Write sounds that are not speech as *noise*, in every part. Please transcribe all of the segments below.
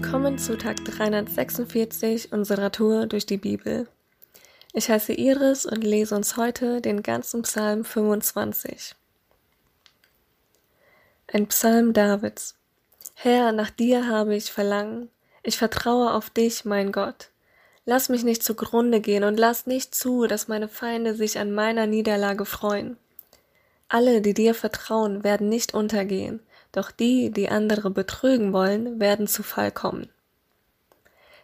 Willkommen zu Tag 346 unserer Tour durch die Bibel. Ich heiße Iris und lese uns heute den ganzen Psalm 25. Ein Psalm Davids. Herr, nach dir habe ich Verlangen. Ich vertraue auf dich, mein Gott. Lass mich nicht zugrunde gehen und lass nicht zu, dass meine Feinde sich an meiner Niederlage freuen. Alle, die dir vertrauen, werden nicht untergehen doch die, die andere betrügen wollen, werden zu Fall kommen.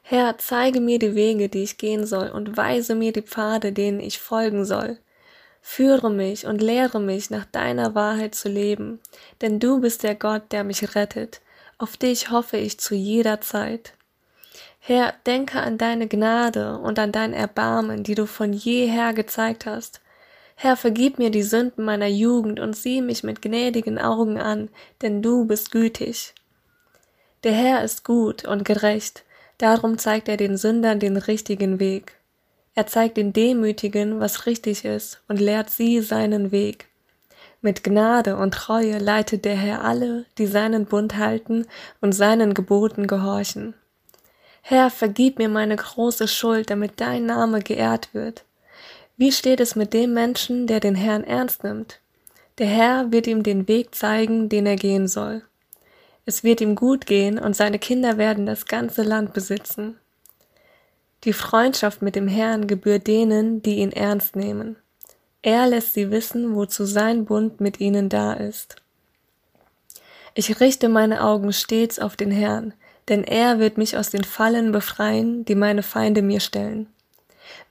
Herr, zeige mir die Wege, die ich gehen soll, und weise mir die Pfade, denen ich folgen soll. Führe mich und lehre mich, nach deiner Wahrheit zu leben, denn du bist der Gott, der mich rettet. Auf dich hoffe ich zu jeder Zeit. Herr, denke an deine Gnade und an dein Erbarmen, die du von jeher gezeigt hast. Herr, vergib mir die Sünden meiner Jugend und sieh mich mit gnädigen Augen an, denn du bist gütig. Der Herr ist gut und gerecht, darum zeigt er den Sündern den richtigen Weg. Er zeigt den Demütigen, was richtig ist, und lehrt sie seinen Weg. Mit Gnade und Treue leitet der Herr alle, die seinen Bund halten und seinen Geboten gehorchen. Herr, vergib mir meine große Schuld, damit dein Name geehrt wird. Wie steht es mit dem Menschen, der den Herrn ernst nimmt? Der Herr wird ihm den Weg zeigen, den er gehen soll. Es wird ihm gut gehen und seine Kinder werden das ganze Land besitzen. Die Freundschaft mit dem Herrn gebührt denen, die ihn ernst nehmen. Er lässt sie wissen, wozu sein Bund mit ihnen da ist. Ich richte meine Augen stets auf den Herrn, denn er wird mich aus den Fallen befreien, die meine Feinde mir stellen.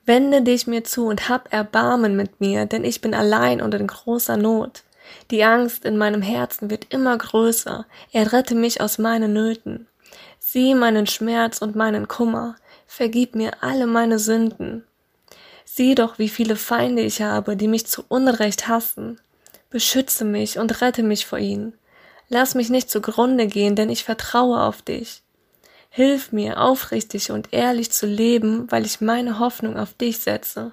Wende dich mir zu und hab Erbarmen mit mir, denn ich bin allein und in großer Not. Die Angst in meinem Herzen wird immer größer. Er rette mich aus meinen Nöten. Sieh meinen Schmerz und meinen Kummer. Vergib mir alle meine Sünden. Sieh doch, wie viele Feinde ich habe, die mich zu Unrecht hassen. Beschütze mich und rette mich vor ihnen. Lass mich nicht zugrunde gehen, denn ich vertraue auf dich. Hilf mir, aufrichtig und ehrlich zu leben, weil ich meine Hoffnung auf dich setze.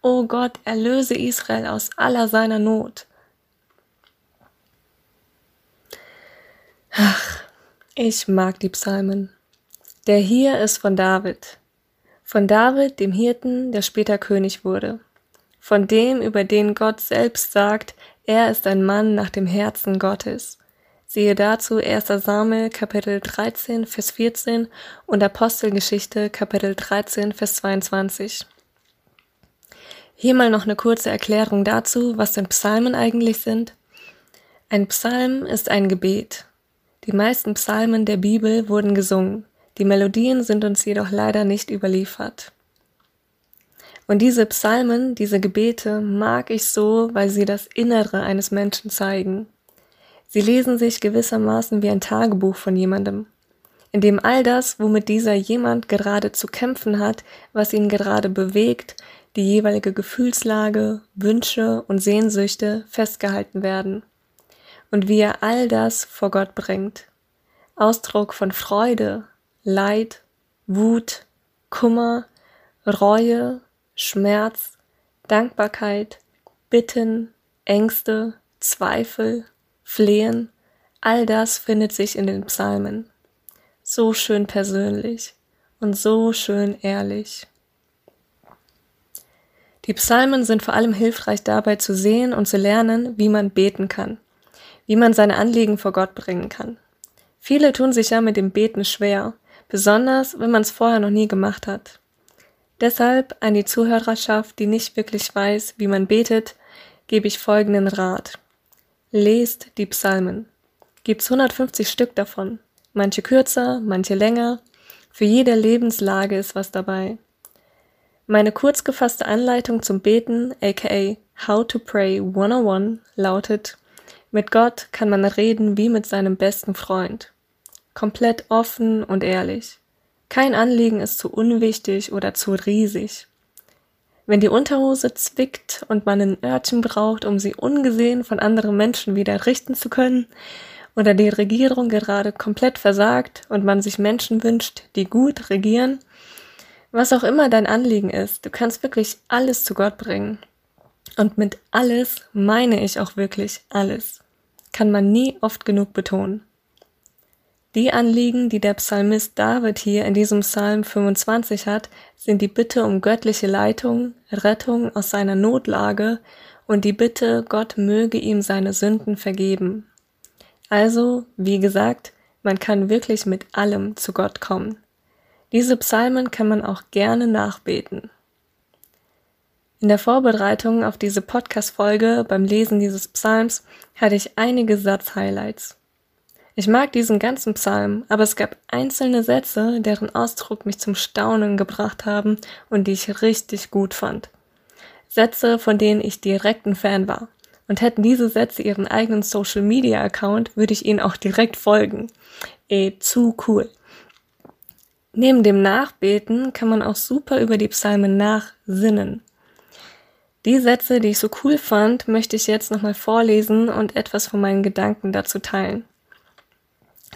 O Gott, erlöse Israel aus aller seiner Not. Ach, ich mag die Psalmen. Der hier ist von David. Von David, dem Hirten, der später König wurde. Von dem, über den Gott selbst sagt, er ist ein Mann nach dem Herzen Gottes. Siehe dazu 1. Samuel Kapitel 13 Vers 14 und Apostelgeschichte Kapitel 13 Vers 22. Hier mal noch eine kurze Erklärung dazu, was denn Psalmen eigentlich sind. Ein Psalm ist ein Gebet. Die meisten Psalmen der Bibel wurden gesungen. Die Melodien sind uns jedoch leider nicht überliefert. Und diese Psalmen, diese Gebete mag ich so, weil sie das Innere eines Menschen zeigen. Sie lesen sich gewissermaßen wie ein Tagebuch von jemandem, in dem all das, womit dieser jemand gerade zu kämpfen hat, was ihn gerade bewegt, die jeweilige Gefühlslage, Wünsche und Sehnsüchte festgehalten werden und wie er all das vor Gott bringt. Ausdruck von Freude, Leid, Wut, Kummer, Reue, Schmerz, Dankbarkeit, Bitten, Ängste, Zweifel, Flehen, all das findet sich in den Psalmen. So schön persönlich und so schön ehrlich. Die Psalmen sind vor allem hilfreich dabei zu sehen und zu lernen, wie man beten kann, wie man seine Anliegen vor Gott bringen kann. Viele tun sich ja mit dem Beten schwer, besonders wenn man es vorher noch nie gemacht hat. Deshalb an die Zuhörerschaft, die nicht wirklich weiß, wie man betet, gebe ich folgenden Rat. Lest die Psalmen. Gibt's 150 Stück davon. Manche kürzer, manche länger. Für jede Lebenslage ist was dabei. Meine kurz gefasste Anleitung zum Beten, aka How to Pray 101, lautet, mit Gott kann man reden wie mit seinem besten Freund. Komplett offen und ehrlich. Kein Anliegen ist zu unwichtig oder zu riesig. Wenn die Unterhose zwickt und man ein Örtchen braucht, um sie ungesehen von anderen Menschen wieder richten zu können, oder die Regierung gerade komplett versagt und man sich Menschen wünscht, die gut regieren, was auch immer dein Anliegen ist, du kannst wirklich alles zu Gott bringen. Und mit alles meine ich auch wirklich alles. Kann man nie oft genug betonen. Die Anliegen, die der Psalmist David hier in diesem Psalm 25 hat, sind die Bitte um göttliche Leitung, Rettung aus seiner Notlage und die Bitte, Gott möge ihm seine Sünden vergeben. Also, wie gesagt, man kann wirklich mit allem zu Gott kommen. Diese Psalmen kann man auch gerne nachbeten. In der Vorbereitung auf diese Podcast-Folge beim Lesen dieses Psalms hatte ich einige Satzhighlights. Ich mag diesen ganzen Psalm, aber es gab einzelne Sätze, deren Ausdruck mich zum Staunen gebracht haben und die ich richtig gut fand. Sätze, von denen ich direkt ein Fan war. Und hätten diese Sätze ihren eigenen Social Media Account, würde ich ihnen auch direkt folgen. Eh, zu cool. Neben dem Nachbeten kann man auch super über die Psalmen nachsinnen. Die Sätze, die ich so cool fand, möchte ich jetzt nochmal vorlesen und etwas von meinen Gedanken dazu teilen.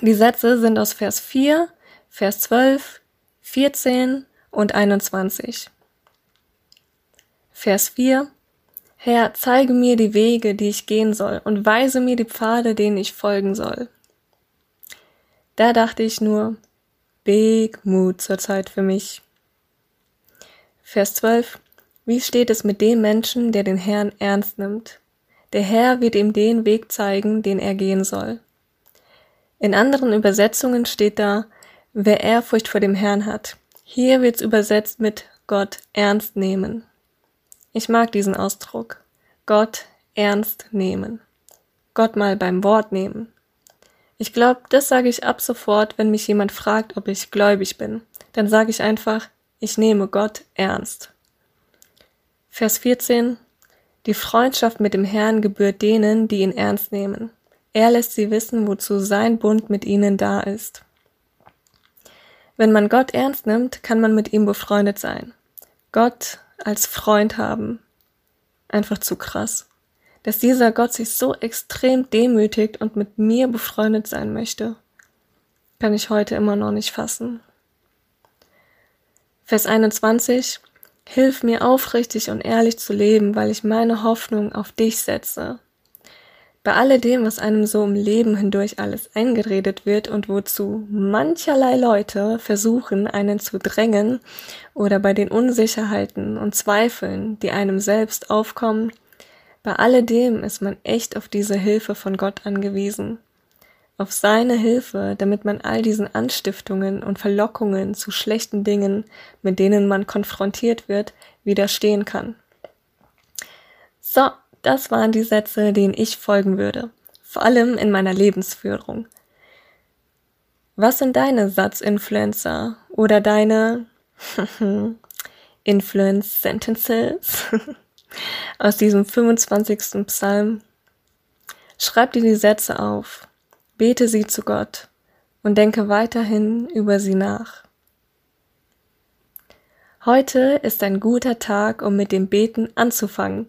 Die Sätze sind aus Vers 4, Vers 12, 14 und 21. Vers 4 Herr, zeige mir die Wege, die ich gehen soll, und weise mir die Pfade, denen ich folgen soll. Da dachte ich nur, Big Mood zur Zeit für mich. Vers 12 Wie steht es mit dem Menschen, der den Herrn ernst nimmt? Der Herr wird ihm den Weg zeigen, den er gehen soll. In anderen Übersetzungen steht da, wer Ehrfurcht vor dem Herrn hat. Hier wird's übersetzt mit Gott ernst nehmen. Ich mag diesen Ausdruck. Gott ernst nehmen. Gott mal beim Wort nehmen. Ich glaube, das sage ich ab sofort, wenn mich jemand fragt, ob ich gläubig bin. Dann sage ich einfach, ich nehme Gott ernst. Vers 14. Die Freundschaft mit dem Herrn gebührt denen, die ihn ernst nehmen. Er lässt sie wissen, wozu sein Bund mit ihnen da ist. Wenn man Gott ernst nimmt, kann man mit ihm befreundet sein. Gott als Freund haben. Einfach zu krass. Dass dieser Gott sich so extrem demütigt und mit mir befreundet sein möchte, kann ich heute immer noch nicht fassen. Vers 21. Hilf mir aufrichtig und ehrlich zu leben, weil ich meine Hoffnung auf dich setze. Bei alledem, was einem so im Leben hindurch alles eingeredet wird und wozu mancherlei Leute versuchen, einen zu drängen, oder bei den Unsicherheiten und Zweifeln, die einem selbst aufkommen, bei alledem ist man echt auf diese Hilfe von Gott angewiesen. Auf seine Hilfe, damit man all diesen Anstiftungen und Verlockungen zu schlechten Dingen, mit denen man konfrontiert wird, widerstehen kann. So, das waren die Sätze, denen ich folgen würde, vor allem in meiner Lebensführung. Was sind deine Satzinfluencer oder deine *laughs* Influence Sentences *laughs* aus diesem 25. Psalm? Schreib dir die Sätze auf, bete sie zu Gott und denke weiterhin über sie nach. Heute ist ein guter Tag, um mit dem Beten anzufangen